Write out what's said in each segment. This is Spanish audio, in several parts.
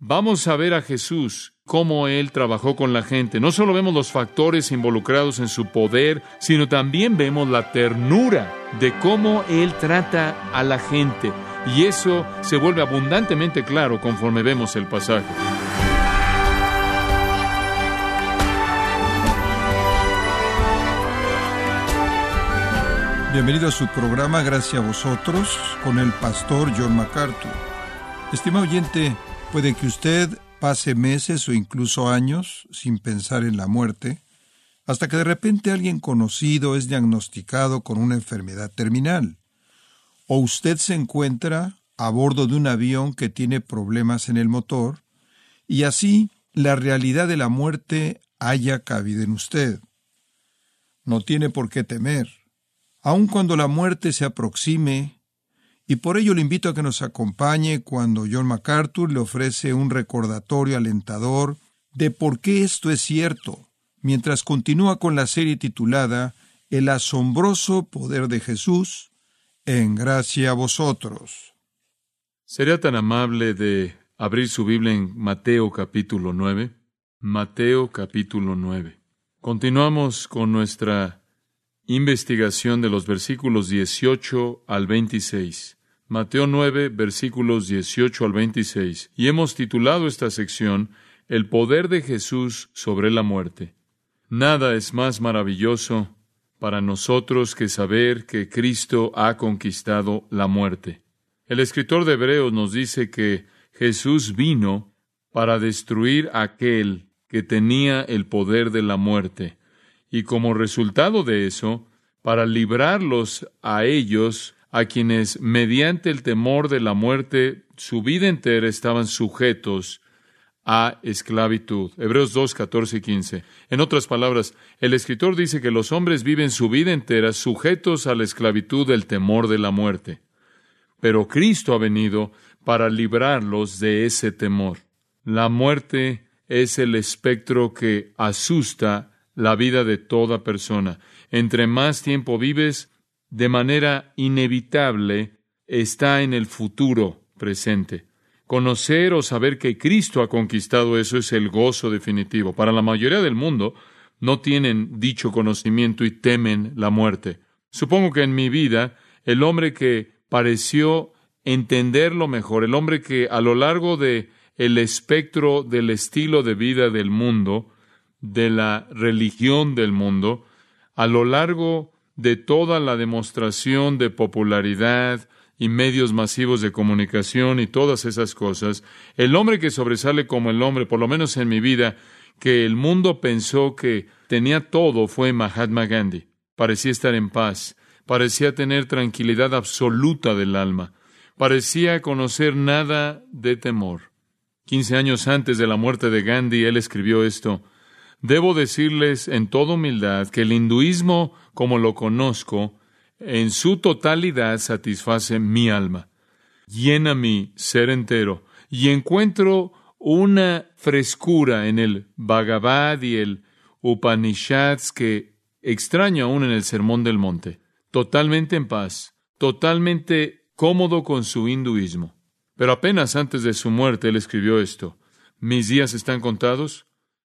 vamos a ver a Jesús, cómo Él trabajó con la gente. No solo vemos los factores involucrados en su poder, sino también vemos la ternura de cómo Él trata a la gente. Y eso se vuelve abundantemente claro conforme vemos el pasaje. Bienvenido a su programa Gracias a vosotros con el pastor John MacArthur. Estimado oyente, puede que usted pase meses o incluso años sin pensar en la muerte, hasta que de repente alguien conocido es diagnosticado con una enfermedad terminal. O usted se encuentra a bordo de un avión que tiene problemas en el motor, y así la realidad de la muerte haya cabido en usted. No tiene por qué temer aun cuando la muerte se aproxime, y por ello le invito a que nos acompañe cuando John MacArthur le ofrece un recordatorio alentador de por qué esto es cierto, mientras continúa con la serie titulada El asombroso poder de Jesús, en gracia a vosotros. ¿Sería tan amable de abrir su Biblia en Mateo capítulo 9? Mateo capítulo 9. Continuamos con nuestra Investigación de los versículos 18 al 26. Mateo 9, versículos 18 al 26. Y hemos titulado esta sección El poder de Jesús sobre la muerte. Nada es más maravilloso para nosotros que saber que Cristo ha conquistado la muerte. El escritor de Hebreos nos dice que Jesús vino para destruir aquel que tenía el poder de la muerte y como resultado de eso, para librarlos a ellos, a quienes mediante el temor de la muerte su vida entera estaban sujetos a esclavitud. Hebreos 2, 14 y 15. En otras palabras, el escritor dice que los hombres viven su vida entera sujetos a la esclavitud del temor de la muerte. Pero Cristo ha venido para librarlos de ese temor. La muerte es el espectro que asusta la vida de toda persona. Entre más tiempo vives, de manera inevitable, está en el futuro presente. Conocer o saber que Cristo ha conquistado eso es el gozo definitivo. Para la mayoría del mundo, no tienen dicho conocimiento y temen la muerte. Supongo que en mi vida, el hombre que pareció entenderlo mejor, el hombre que a lo largo de el espectro del estilo de vida del mundo, de la religión del mundo, a lo largo de toda la demostración de popularidad y medios masivos de comunicación y todas esas cosas, el hombre que sobresale como el hombre, por lo menos en mi vida, que el mundo pensó que tenía todo fue Mahatma Gandhi. Parecía estar en paz, parecía tener tranquilidad absoluta del alma, parecía conocer nada de temor. Quince años antes de la muerte de Gandhi, él escribió esto, Debo decirles en toda humildad que el hinduismo, como lo conozco, en su totalidad satisface mi alma, llena mi ser entero, y encuentro una frescura en el Bhagavad y el Upanishads que extraño aún en el Sermón del Monte, totalmente en paz, totalmente cómodo con su hinduismo. Pero apenas antes de su muerte él escribió esto, mis días están contados,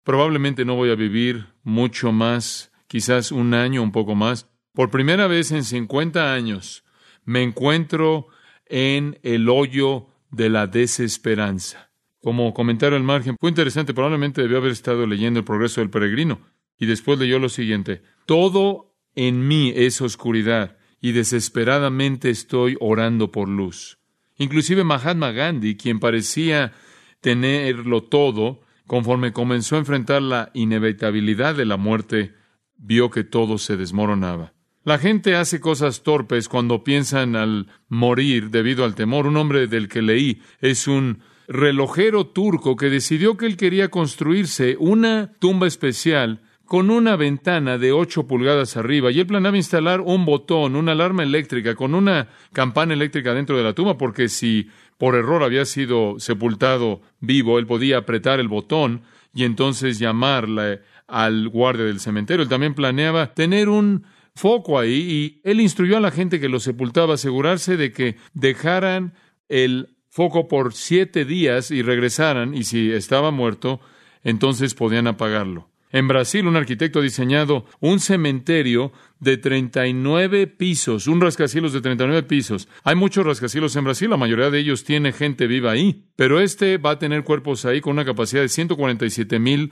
Probablemente no voy a vivir mucho más, quizás un año, un poco más. Por primera vez en 50 años me encuentro en el hoyo de la desesperanza. Como comentario al margen, fue interesante, probablemente debió haber estado leyendo el progreso del peregrino. Y después leyó lo siguiente, todo en mí es oscuridad y desesperadamente estoy orando por luz. Inclusive Mahatma Gandhi, quien parecía tenerlo todo, Conforme comenzó a enfrentar la inevitabilidad de la muerte, vio que todo se desmoronaba. La gente hace cosas torpes cuando piensan al morir debido al temor. Un hombre del que leí es un relojero turco que decidió que él quería construirse una tumba especial con una ventana de ocho pulgadas arriba y él planeaba instalar un botón, una alarma eléctrica con una campana eléctrica dentro de la tumba porque si por error había sido sepultado vivo, él podía apretar el botón y entonces llamarle al guardia del cementerio. Él también planeaba tener un foco ahí y él instruyó a la gente que lo sepultaba asegurarse de que dejaran el foco por siete días y regresaran, y si estaba muerto, entonces podían apagarlo. En Brasil, un arquitecto ha diseñado un cementerio de 39 pisos, un rascacielos de 39 pisos. Hay muchos rascacielos en Brasil, la mayoría de ellos tiene gente viva ahí, pero este va a tener cuerpos ahí con una capacidad de 147 mil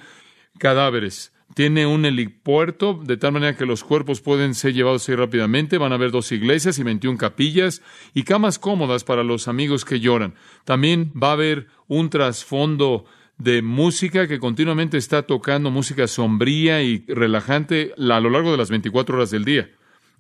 cadáveres. Tiene un helipuerto, de tal manera que los cuerpos pueden ser llevados ahí rápidamente. Van a haber dos iglesias y 21 capillas y camas cómodas para los amigos que lloran. También va a haber un trasfondo de música que continuamente está tocando música sombría y relajante a lo largo de las 24 horas del día.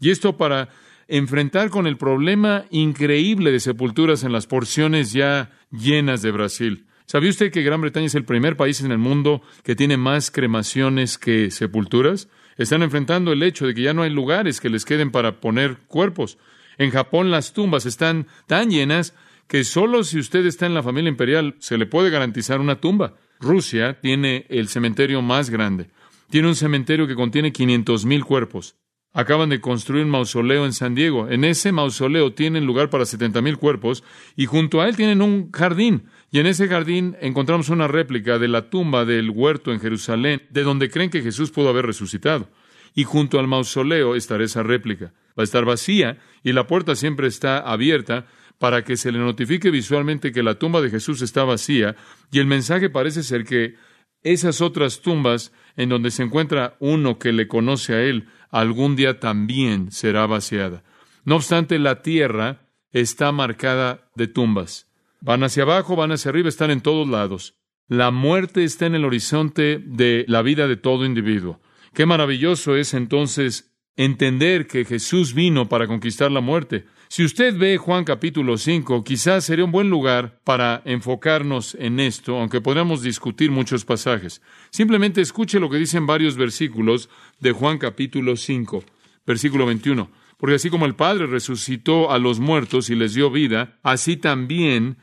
Y esto para enfrentar con el problema increíble de sepulturas en las porciones ya llenas de Brasil. ¿Sabía usted que Gran Bretaña es el primer país en el mundo que tiene más cremaciones que sepulturas? Están enfrentando el hecho de que ya no hay lugares que les queden para poner cuerpos. En Japón las tumbas están tan llenas que solo si usted está en la familia imperial se le puede garantizar una tumba. Rusia tiene el cementerio más grande. Tiene un cementerio que contiene 500 mil cuerpos. Acaban de construir un mausoleo en San Diego. En ese mausoleo tienen lugar para 70 mil cuerpos y junto a él tienen un jardín. Y en ese jardín encontramos una réplica de la tumba del huerto en Jerusalén, de donde creen que Jesús pudo haber resucitado. Y junto al mausoleo estará esa réplica. Va a estar vacía y la puerta siempre está abierta para que se le notifique visualmente que la tumba de Jesús está vacía, y el mensaje parece ser que esas otras tumbas en donde se encuentra uno que le conoce a él, algún día también será vaciada. No obstante, la tierra está marcada de tumbas. Van hacia abajo, van hacia arriba, están en todos lados. La muerte está en el horizonte de la vida de todo individuo. Qué maravilloso es entonces entender que Jesús vino para conquistar la muerte. Si usted ve Juan capítulo 5, quizás sería un buen lugar para enfocarnos en esto, aunque podríamos discutir muchos pasajes. Simplemente escuche lo que dicen varios versículos de Juan capítulo 5, versículo 21. Porque así como el Padre resucitó a los muertos y les dio vida, así también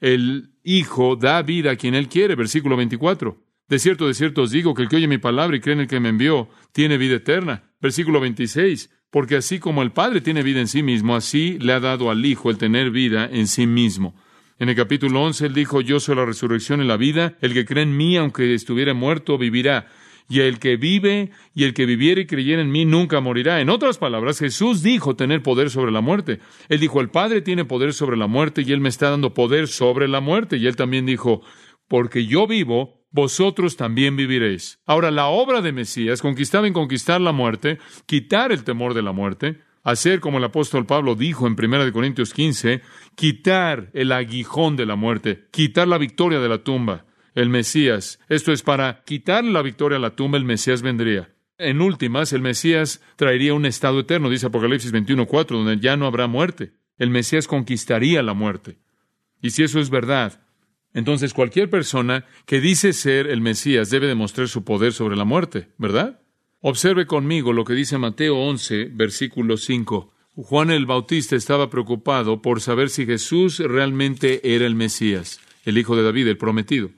el Hijo da vida a quien Él quiere. Versículo 24. De cierto, de cierto os digo que el que oye mi palabra y cree en el que me envió, tiene vida eterna. Versículo 26 porque así como el Padre tiene vida en sí mismo, así le ha dado al Hijo el tener vida en sí mismo. En el capítulo 11 él dijo, yo soy la resurrección y la vida, el que cree en mí, aunque estuviera muerto, vivirá. Y el que vive y el que viviere y creyera en mí nunca morirá. En otras palabras, Jesús dijo tener poder sobre la muerte. Él dijo, el Padre tiene poder sobre la muerte y Él me está dando poder sobre la muerte. Y Él también dijo, porque yo vivo, vosotros también viviréis. Ahora, la obra de Mesías conquistaba en conquistar la muerte, quitar el temor de la muerte, hacer como el apóstol Pablo dijo en 1 Corintios 15, quitar el aguijón de la muerte, quitar la victoria de la tumba, el Mesías. Esto es para quitar la victoria a la tumba, el Mesías vendría. En últimas, el Mesías traería un estado eterno, dice Apocalipsis 21.4, donde ya no habrá muerte. El Mesías conquistaría la muerte. Y si eso es verdad, entonces cualquier persona que dice ser el Mesías debe demostrar su poder sobre la muerte, ¿verdad? Observe conmigo lo que dice Mateo 11, versículo 5. Juan el Bautista estaba preocupado por saber si Jesús realmente era el Mesías, el hijo de David, el prometido.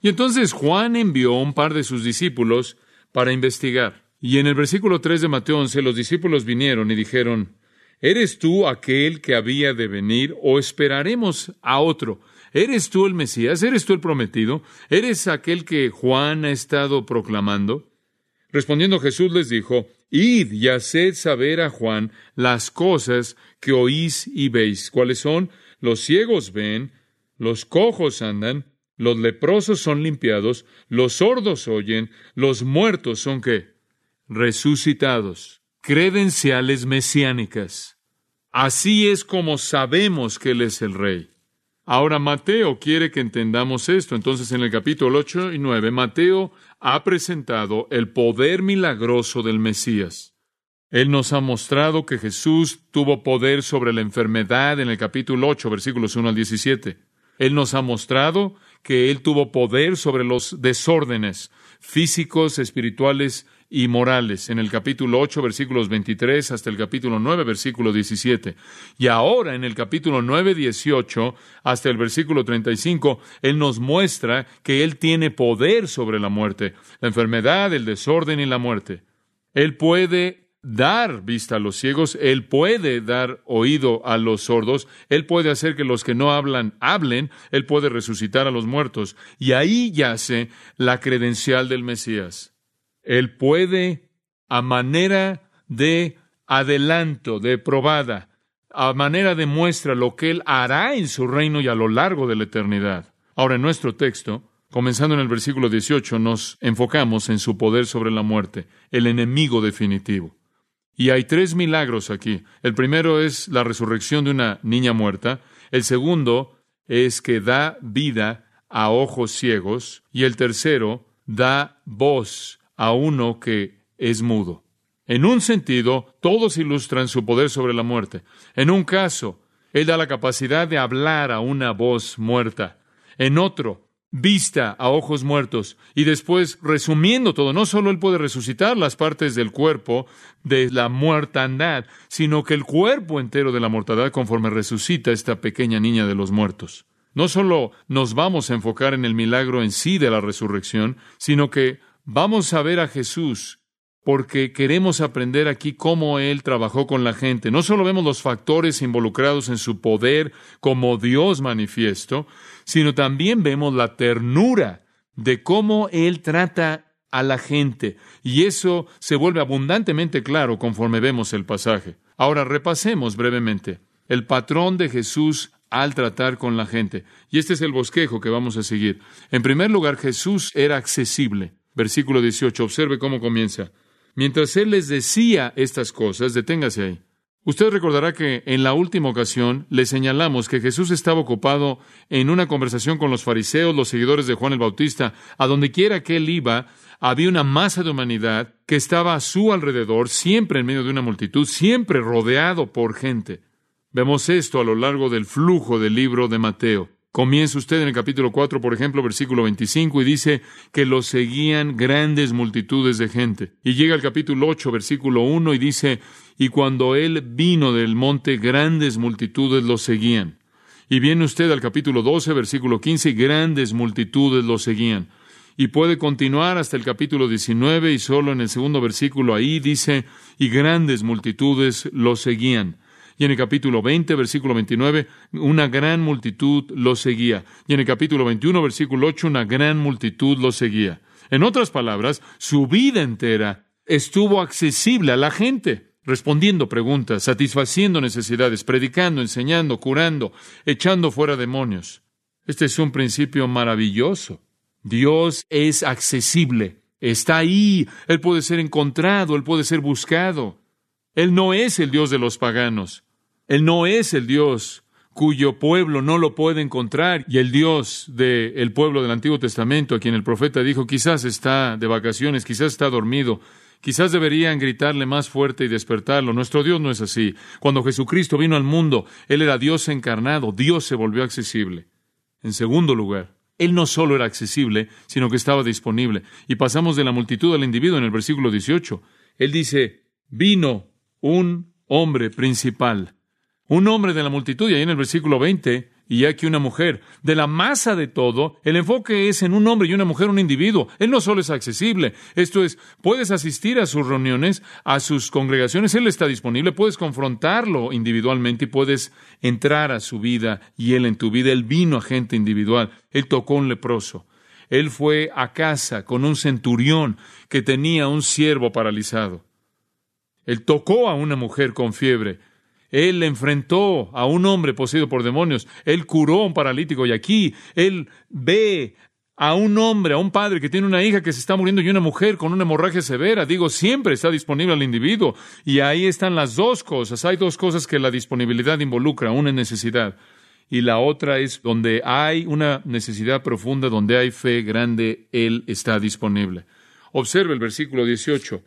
Y entonces Juan envió un par de sus discípulos para investigar. Y en el versículo 3 de Mateo 11 los discípulos vinieron y dijeron, ¿Eres tú aquel que había de venir o esperaremos a otro? ¿Eres tú el Mesías? ¿Eres tú el prometido? ¿Eres aquel que Juan ha estado proclamando? Respondiendo Jesús les dijo, Id y haced saber a Juan las cosas que oís y veis. ¿Cuáles son? Los ciegos ven, los cojos andan, los leprosos son limpiados, los sordos oyen, los muertos son qué? Resucitados. Credenciales mesiánicas. Así es como sabemos que Él es el Rey. Ahora Mateo quiere que entendamos esto. Entonces en el capítulo 8 y 9, Mateo ha presentado el poder milagroso del Mesías. Él nos ha mostrado que Jesús tuvo poder sobre la enfermedad en el capítulo 8, versículos 1 al 17. Él nos ha mostrado que Él tuvo poder sobre los desórdenes físicos, espirituales y morales, en el capítulo 8, versículos 23 hasta el capítulo 9, versículo 17. Y ahora en el capítulo 9, 18 hasta el versículo 35, Él nos muestra que Él tiene poder sobre la muerte, la enfermedad, el desorden y la muerte. Él puede dar vista a los ciegos, Él puede dar oído a los sordos, Él puede hacer que los que no hablan hablen, Él puede resucitar a los muertos. Y ahí yace la credencial del Mesías. Él puede, a manera de adelanto, de probada, a manera de muestra lo que Él hará en su reino y a lo largo de la eternidad. Ahora, en nuestro texto, comenzando en el versículo 18, nos enfocamos en su poder sobre la muerte, el enemigo definitivo. Y hay tres milagros aquí. El primero es la resurrección de una niña muerta. El segundo es que da vida a ojos ciegos. Y el tercero da voz a uno que es mudo. En un sentido, todos ilustran su poder sobre la muerte. En un caso, Él da la capacidad de hablar a una voz muerta. En otro, vista a ojos muertos. Y después, resumiendo todo, no solo Él puede resucitar las partes del cuerpo de la muertandad, sino que el cuerpo entero de la mortandad conforme resucita esta pequeña niña de los muertos. No solo nos vamos a enfocar en el milagro en sí de la resurrección, sino que vamos a ver a Jesús porque queremos aprender aquí cómo Él trabajó con la gente. No solo vemos los factores involucrados en su poder como Dios manifiesto, sino también vemos la ternura de cómo Él trata a la gente. Y eso se vuelve abundantemente claro conforme vemos el pasaje. Ahora repasemos brevemente el patrón de Jesús al tratar con la gente. Y este es el bosquejo que vamos a seguir. En primer lugar, Jesús era accesible. Versículo 18, observe cómo comienza. Mientras él les decía estas cosas, deténgase ahí. Usted recordará que en la última ocasión le señalamos que Jesús estaba ocupado en una conversación con los fariseos, los seguidores de Juan el Bautista, a donde quiera que él iba, había una masa de humanidad que estaba a su alrededor, siempre en medio de una multitud, siempre rodeado por gente. Vemos esto a lo largo del flujo del libro de Mateo. Comienza usted en el capítulo 4, por ejemplo, versículo 25, y dice que lo seguían grandes multitudes de gente. Y llega al capítulo 8, versículo 1, y dice, y cuando él vino del monte, grandes multitudes lo seguían. Y viene usted al capítulo 12, versículo 15, y grandes multitudes lo seguían. Y puede continuar hasta el capítulo 19, y solo en el segundo versículo ahí dice, y grandes multitudes lo seguían. Y en el capítulo 20, versículo 29, una gran multitud lo seguía. Y en el capítulo 21, versículo 8, una gran multitud lo seguía. En otras palabras, su vida entera estuvo accesible a la gente, respondiendo preguntas, satisfaciendo necesidades, predicando, enseñando, curando, echando fuera demonios. Este es un principio maravilloso. Dios es accesible, está ahí, Él puede ser encontrado, Él puede ser buscado. Él no es el Dios de los paganos. Él no es el Dios cuyo pueblo no lo puede encontrar y el Dios del pueblo del Antiguo Testamento, a quien el profeta dijo, quizás está de vacaciones, quizás está dormido, quizás deberían gritarle más fuerte y despertarlo. Nuestro Dios no es así. Cuando Jesucristo vino al mundo, Él era Dios encarnado, Dios se volvió accesible. En segundo lugar, Él no solo era accesible, sino que estaba disponible. Y pasamos de la multitud al individuo en el versículo 18. Él dice, vino un hombre principal un hombre de la multitud, y ahí en el versículo 20, y aquí una mujer. De la masa de todo, el enfoque es en un hombre y una mujer, un individuo. Él no solo es accesible, esto es, puedes asistir a sus reuniones, a sus congregaciones, Él está disponible, puedes confrontarlo individualmente y puedes entrar a su vida y Él en tu vida. Él vino a gente individual, Él tocó un leproso. Él fue a casa con un centurión que tenía un siervo paralizado. Él tocó a una mujer con fiebre. Él enfrentó a un hombre poseído por demonios. Él curó a un paralítico y aquí Él ve a un hombre, a un padre que tiene una hija que se está muriendo y una mujer con una hemorragia severa. Digo, siempre está disponible al individuo. Y ahí están las dos cosas. Hay dos cosas que la disponibilidad involucra. Una es necesidad y la otra es donde hay una necesidad profunda, donde hay fe grande, Él está disponible. Observe el versículo 18.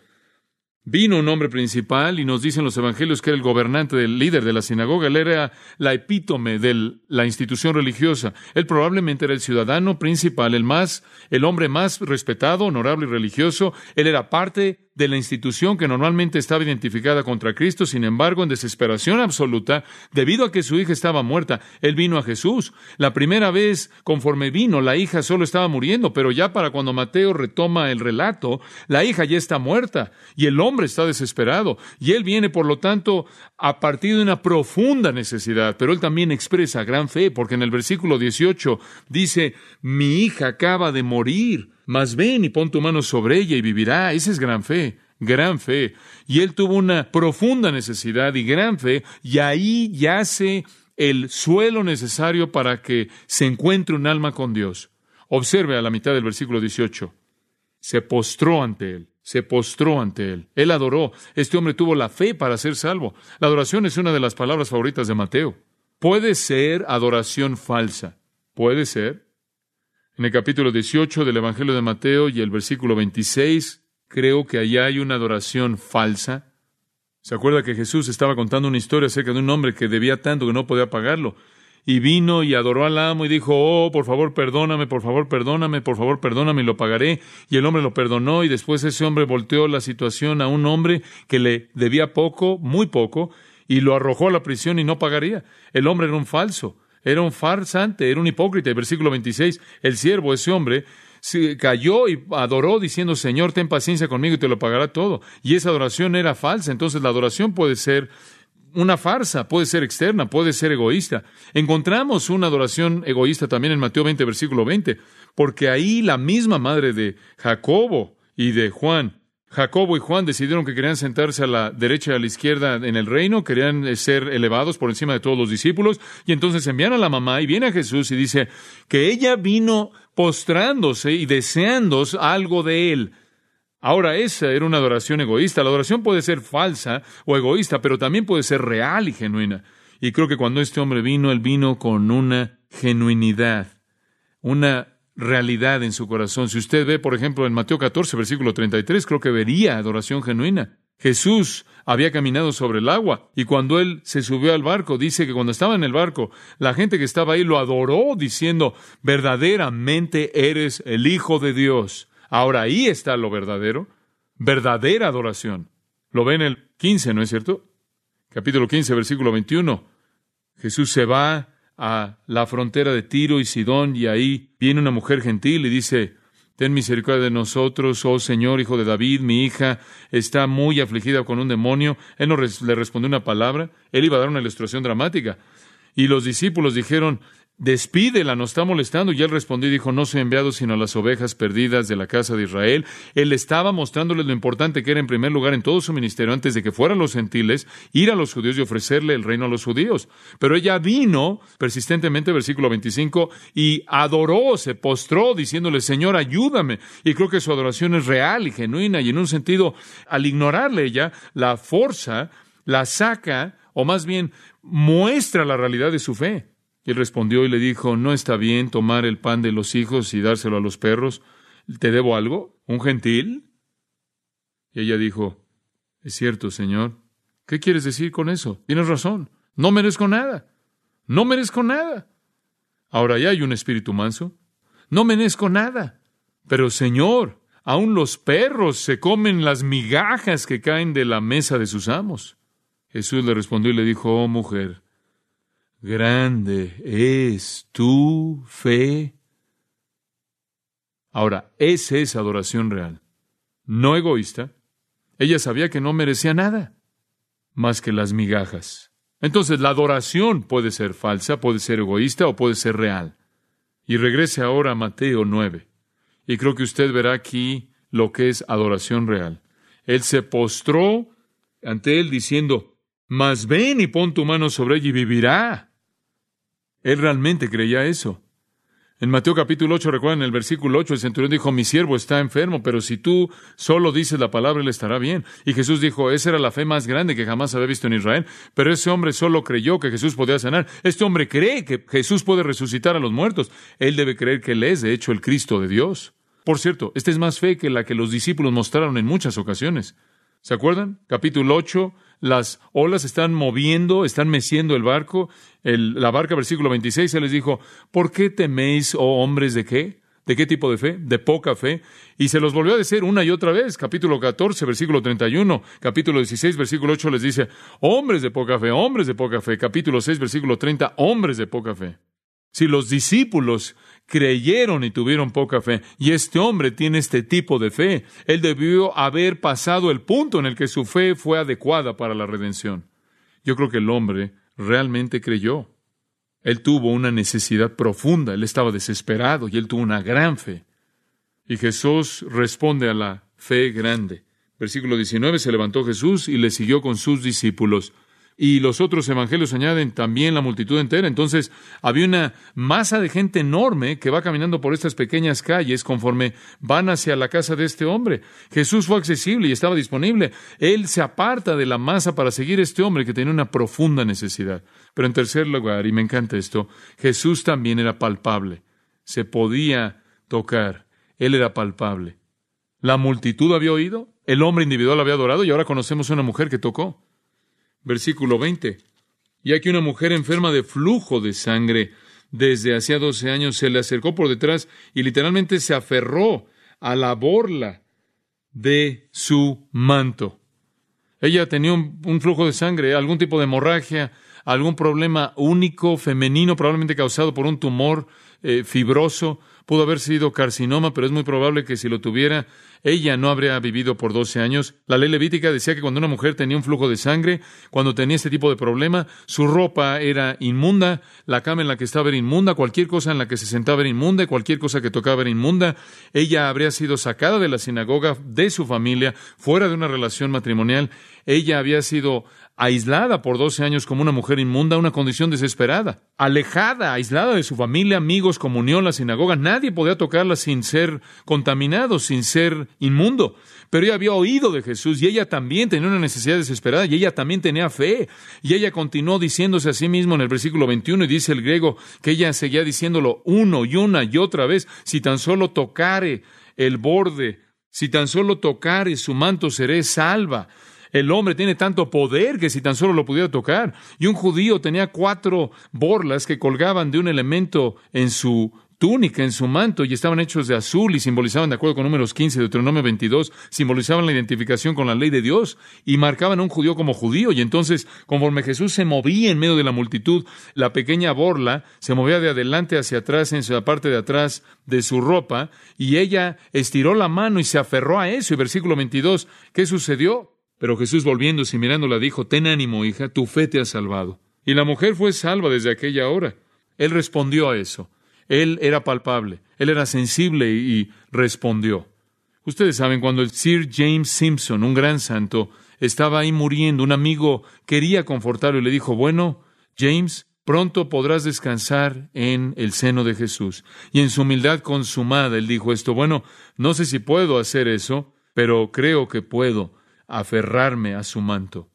Vino un hombre principal y nos dicen los evangelios que era el gobernante, del líder de la sinagoga. Él era la epítome de la institución religiosa. Él probablemente era el ciudadano principal, el más, el hombre más respetado, honorable y religioso. Él era parte de la institución que normalmente estaba identificada contra Cristo, sin embargo, en desesperación absoluta, debido a que su hija estaba muerta, él vino a Jesús. La primera vez, conforme vino, la hija solo estaba muriendo, pero ya para cuando Mateo retoma el relato, la hija ya está muerta y el hombre está desesperado. Y él viene, por lo tanto, a partir de una profunda necesidad, pero él también expresa gran fe, porque en el versículo 18 dice, mi hija acaba de morir mas ven y pon tu mano sobre ella y vivirá. Esa es gran fe, gran fe. Y él tuvo una profunda necesidad y gran fe, y ahí yace el suelo necesario para que se encuentre un alma con Dios. Observe a la mitad del versículo 18. Se postró ante él, se postró ante él. Él adoró. Este hombre tuvo la fe para ser salvo. La adoración es una de las palabras favoritas de Mateo. Puede ser adoración falsa. Puede ser. En el capítulo 18 del Evangelio de Mateo y el versículo 26, creo que allá hay una adoración falsa. ¿Se acuerda que Jesús estaba contando una historia acerca de un hombre que debía tanto que no podía pagarlo? Y vino y adoró al amo y dijo, oh, por favor, perdóname, por favor, perdóname, por favor, perdóname y lo pagaré. Y el hombre lo perdonó y después ese hombre volteó la situación a un hombre que le debía poco, muy poco, y lo arrojó a la prisión y no pagaría. El hombre era un falso. Era un farsante, era un hipócrita. Versículo 26, el siervo, ese hombre, se cayó y adoró diciendo, Señor, ten paciencia conmigo y te lo pagará todo. Y esa adoración era falsa. Entonces la adoración puede ser una farsa, puede ser externa, puede ser egoísta. Encontramos una adoración egoísta también en Mateo 20, versículo 20, porque ahí la misma madre de Jacobo y de Juan Jacobo y Juan decidieron que querían sentarse a la derecha y a la izquierda en el reino, querían ser elevados por encima de todos los discípulos, y entonces envían a la mamá y viene a Jesús y dice que ella vino postrándose y deseando algo de él. Ahora, esa era una adoración egoísta. La adoración puede ser falsa o egoísta, pero también puede ser real y genuina. Y creo que cuando este hombre vino, él vino con una genuinidad, una realidad en su corazón. Si usted ve, por ejemplo, en Mateo 14, versículo 33, creo que vería adoración genuina. Jesús había caminado sobre el agua y cuando él se subió al barco, dice que cuando estaba en el barco, la gente que estaba ahí lo adoró diciendo, verdaderamente eres el Hijo de Dios. Ahora ahí está lo verdadero, verdadera adoración. Lo ve en el 15, ¿no es cierto? Capítulo 15, versículo 21. Jesús se va a la frontera de Tiro y Sidón y ahí viene una mujer gentil y dice, Ten misericordia de nosotros, oh Señor, hijo de David, mi hija está muy afligida con un demonio. Él no le respondió una palabra, él iba a dar una ilustración dramática. Y los discípulos dijeron, despídela, nos está molestando. Y él respondió y dijo, no soy enviado sino a las ovejas perdidas de la casa de Israel. Él estaba mostrándoles lo importante que era en primer lugar en todo su ministerio, antes de que fueran los gentiles, ir a los judíos y ofrecerle el reino a los judíos. Pero ella vino persistentemente, versículo 25, y adoró, se postró, diciéndole, Señor, ayúdame. Y creo que su adoración es real y genuina, y en un sentido, al ignorarle ella, la fuerza, la saca, o más bien muestra la realidad de su fe. Él respondió y le dijo, ¿no está bien tomar el pan de los hijos y dárselo a los perros? ¿Te debo algo? ¿Un gentil? Y ella dijo, es cierto, Señor. ¿Qué quieres decir con eso? Tienes razón. No merezco nada. No merezco nada. Ahora ya hay un espíritu manso. No merezco nada. Pero, Señor, aun los perros se comen las migajas que caen de la mesa de sus amos. Jesús le respondió y le dijo, oh mujer, grande es tu fe. Ahora, esa es adoración real, no egoísta. Ella sabía que no merecía nada más que las migajas. Entonces, la adoración puede ser falsa, puede ser egoísta o puede ser real. Y regrese ahora a Mateo 9. Y creo que usted verá aquí lo que es adoración real. Él se postró ante él diciendo, Mas ven y pon tu mano sobre ella y vivirá. Él realmente creía eso. En Mateo capítulo 8, recuerdan el versículo 8, el centurión dijo, mi siervo está enfermo, pero si tú solo dices la palabra, él estará bien. Y Jesús dijo, esa era la fe más grande que jamás había visto en Israel, pero ese hombre solo creyó que Jesús podía sanar. Este hombre cree que Jesús puede resucitar a los muertos. Él debe creer que él es, de hecho, el Cristo de Dios. Por cierto, esta es más fe que la que los discípulos mostraron en muchas ocasiones. ¿Se acuerdan? Capítulo 8, las olas están moviendo, están meciendo el barco. la barca, versículo 26, se les dijo, ¿por qué teméis, oh hombres de qué? ¿De qué tipo de fe? De poca fe. Y se los volvió a decir una y otra vez. Capítulo 14, versículo 31. Capítulo 16, versículo 8 les dice, hombres de poca fe, hombres de poca fe. Capítulo 6, versículo 30, hombres de poca fe. Si los discípulos creyeron y tuvieron poca fe, y este hombre tiene este tipo de fe, él debió haber pasado el punto en el que su fe fue adecuada para la redención. Yo creo que el hombre realmente creyó. Él tuvo una necesidad profunda, él estaba desesperado y él tuvo una gran fe. Y Jesús responde a la fe grande. Versículo 19, se levantó Jesús y le siguió con sus discípulos y los otros evangelios añaden también la multitud entera. Entonces había una masa de gente enorme que va caminando por estas pequeñas calles conforme van hacia la casa de este hombre. Jesús fue accesible y estaba disponible. Él se aparta de la masa para seguir a este hombre que tenía una profunda necesidad. Pero en tercer lugar, y me encanta esto, Jesús también era palpable. Se podía tocar. Él era palpable. La multitud había oído, el hombre individual había adorado y ahora conocemos a una mujer que tocó. Versículo 20. Y aquí una mujer enferma de flujo de sangre desde hacía doce años se le acercó por detrás y literalmente se aferró a la borla de su manto. Ella tenía un, flujo de sangre, algún tipo de hemorragia, algún problema único femenino, probablemente causado por un tumor eh, fibroso, pudo haber sido carcinoma, pero es muy probable que si lo tuviera, ella no habría vivido por 12 años. La ley levítica decía que cuando una mujer tenía un flujo de sangre, cuando tenía este tipo de problema, su ropa era inmunda, la cama en la que estaba era inmunda, cualquier cosa en la que se sentaba era inmunda, cualquier cosa que tocaba era inmunda. Ella habría sido sacada de la sinagoga, de su familia, fuera de una relación matrimonial. Ella había sido aislada por 12 años como una mujer inmunda, una condición desesperada, alejada, aislada de su familia, amigos, comunión, la sinagoga. Nadie podía tocarla sin ser contaminado, sin ser inmundo. Pero ella había oído de Jesús y ella también tenía una necesidad desesperada y ella también tenía fe. Y ella continuó diciéndose a sí misma en el versículo 21 y dice el griego que ella seguía diciéndolo uno y una y otra vez, si tan solo tocare el borde, si tan solo tocare su manto seré salva. El hombre tiene tanto poder que si tan solo lo pudiera tocar. Y un judío tenía cuatro borlas que colgaban de un elemento en su túnica, en su manto, y estaban hechos de azul y simbolizaban, de acuerdo con números 15 de Deuteronomio 22, simbolizaban la identificación con la ley de Dios y marcaban a un judío como judío. Y entonces, conforme Jesús se movía en medio de la multitud, la pequeña borla se movía de adelante hacia atrás en la parte de atrás de su ropa, y ella estiró la mano y se aferró a eso. Y versículo 22, ¿qué sucedió? Pero Jesús volviéndose y mirándola dijo, Ten ánimo, hija, tu fe te ha salvado. Y la mujer fue salva desde aquella hora. Él respondió a eso. Él era palpable, él era sensible y respondió. Ustedes saben, cuando el Sir James Simpson, un gran santo, estaba ahí muriendo, un amigo quería confortarlo y le dijo, bueno, James, pronto podrás descansar en el seno de Jesús. Y en su humildad consumada, él dijo esto, bueno, no sé si puedo hacer eso, pero creo que puedo aferrarme a su manto.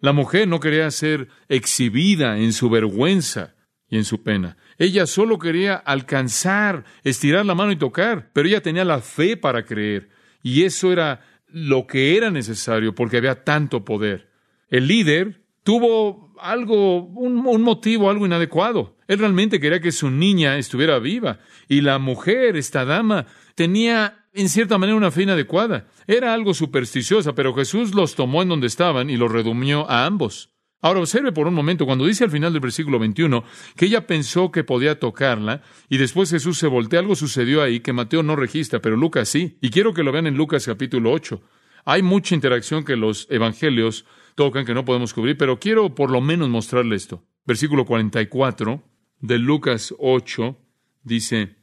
La mujer no quería ser exhibida en su vergüenza y en su pena. Ella solo quería alcanzar, estirar la mano y tocar, pero ella tenía la fe para creer. Y eso era lo que era necesario porque había tanto poder. El líder tuvo algo, un, un, motivo, algo inadecuado. Él realmente quería que su niña estuviera viva. Y la mujer, esta dama, tenía en cierta manera una fe inadecuada. Era algo supersticiosa, pero Jesús los tomó en donde estaban y los redumió a ambos. Ahora observe por un momento cuando dice al final del versículo 21 que ella pensó que podía tocarla y después Jesús se voltea, algo sucedió ahí que Mateo no registra, pero Lucas sí. Y quiero que lo vean en Lucas capítulo 8. Hay mucha interacción que los evangelios tocan que no podemos cubrir, pero quiero por lo menos mostrarle esto. Versículo 44 de Lucas 8 dice,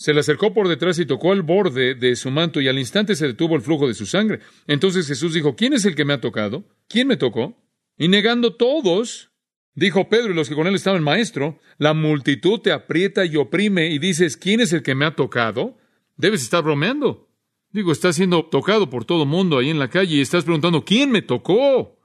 se le acercó por detrás y tocó el borde de su manto y al instante se detuvo el flujo de su sangre. Entonces Jesús dijo, ¿quién es el que me ha tocado? ¿Quién me tocó? Y negando todos, dijo Pedro y los que con él estaban, maestro, la multitud te aprieta y oprime y dices, ¿quién es el que me ha tocado? Debes estar bromeando. Digo, estás siendo tocado por todo mundo ahí en la calle y estás preguntando, ¿quién me tocó?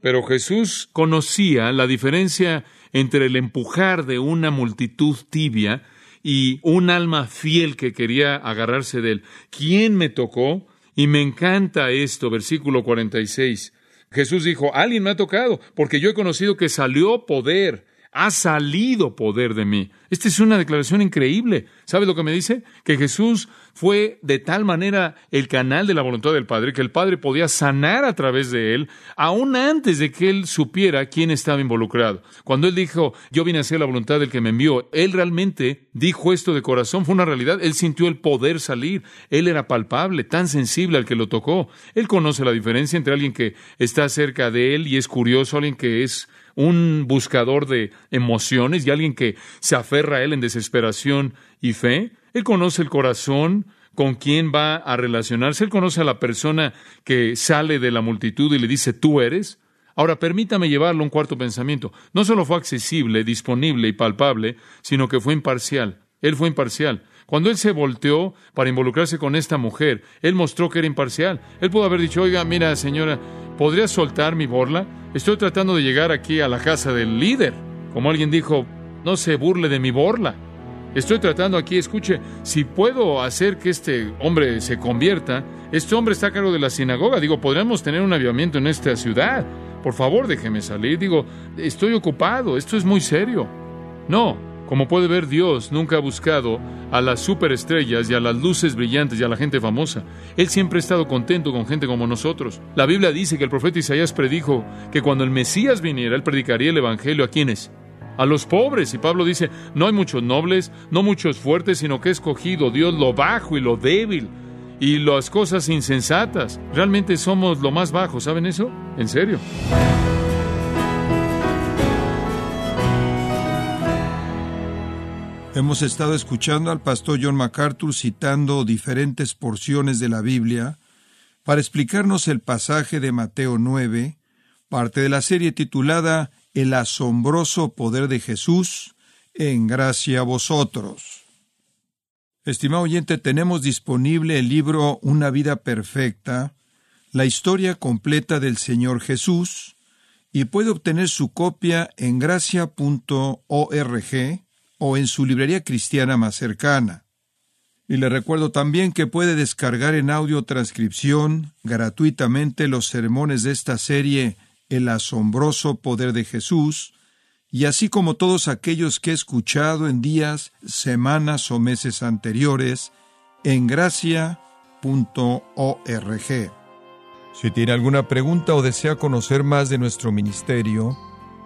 Pero Jesús conocía la diferencia entre el empujar de una multitud tibia y un alma fiel que quería agarrarse de él. ¿Quién me tocó? Y me encanta esto, versículo 46. Jesús dijo, alguien me ha tocado, porque yo he conocido que salió poder ha salido poder de mí. Esta es una declaración increíble. ¿Sabe lo que me dice? Que Jesús fue de tal manera el canal de la voluntad del Padre que el Padre podía sanar a través de él, aún antes de que él supiera quién estaba involucrado. Cuando él dijo, yo vine a hacer la voluntad del que me envió, él realmente dijo esto de corazón, fue una realidad. Él sintió el poder salir. Él era palpable, tan sensible al que lo tocó. Él conoce la diferencia entre alguien que está cerca de él y es curioso, alguien que es un buscador de emociones y alguien que se aferra a él en desesperación y fe. Él conoce el corazón con quién va a relacionarse. Él conoce a la persona que sale de la multitud y le dice, tú eres. Ahora, permítame llevarlo a un cuarto pensamiento. No solo fue accesible, disponible y palpable, sino que fue imparcial. Él fue imparcial. Cuando él se volteó para involucrarse con esta mujer, él mostró que era imparcial. Él pudo haber dicho, oiga, mira, señora, ¿podría soltar mi borla? Estoy tratando de llegar aquí a la casa del líder. Como alguien dijo, no se burle de mi borla. Estoy tratando aquí, escuche, si puedo hacer que este hombre se convierta, este hombre está a cargo de la sinagoga. Digo, podríamos tener un avivamiento en esta ciudad. Por favor, déjeme salir. Digo, estoy ocupado, esto es muy serio. No, como puede ver, Dios nunca ha buscado a las superestrellas y a las luces brillantes y a la gente famosa. Él siempre ha estado contento con gente como nosotros. La Biblia dice que el profeta Isaías predijo que cuando el Mesías viniera, él predicaría el Evangelio a quienes? A los pobres. Y Pablo dice, no hay muchos nobles, no muchos fuertes, sino que ha escogido Dios lo bajo y lo débil y las cosas insensatas. Realmente somos lo más bajo, ¿saben eso? ¿En serio? Hemos estado escuchando al pastor John MacArthur citando diferentes porciones de la Biblia para explicarnos el pasaje de Mateo 9, parte de la serie titulada El asombroso poder de Jesús, en gracia a vosotros. Estimado oyente, tenemos disponible el libro Una vida perfecta, la historia completa del Señor Jesús, y puede obtener su copia en gracia.org o en su librería cristiana más cercana. Y le recuerdo también que puede descargar en audio transcripción gratuitamente los sermones de esta serie El asombroso poder de Jesús, y así como todos aquellos que he escuchado en días, semanas o meses anteriores en gracia.org. Si tiene alguna pregunta o desea conocer más de nuestro ministerio,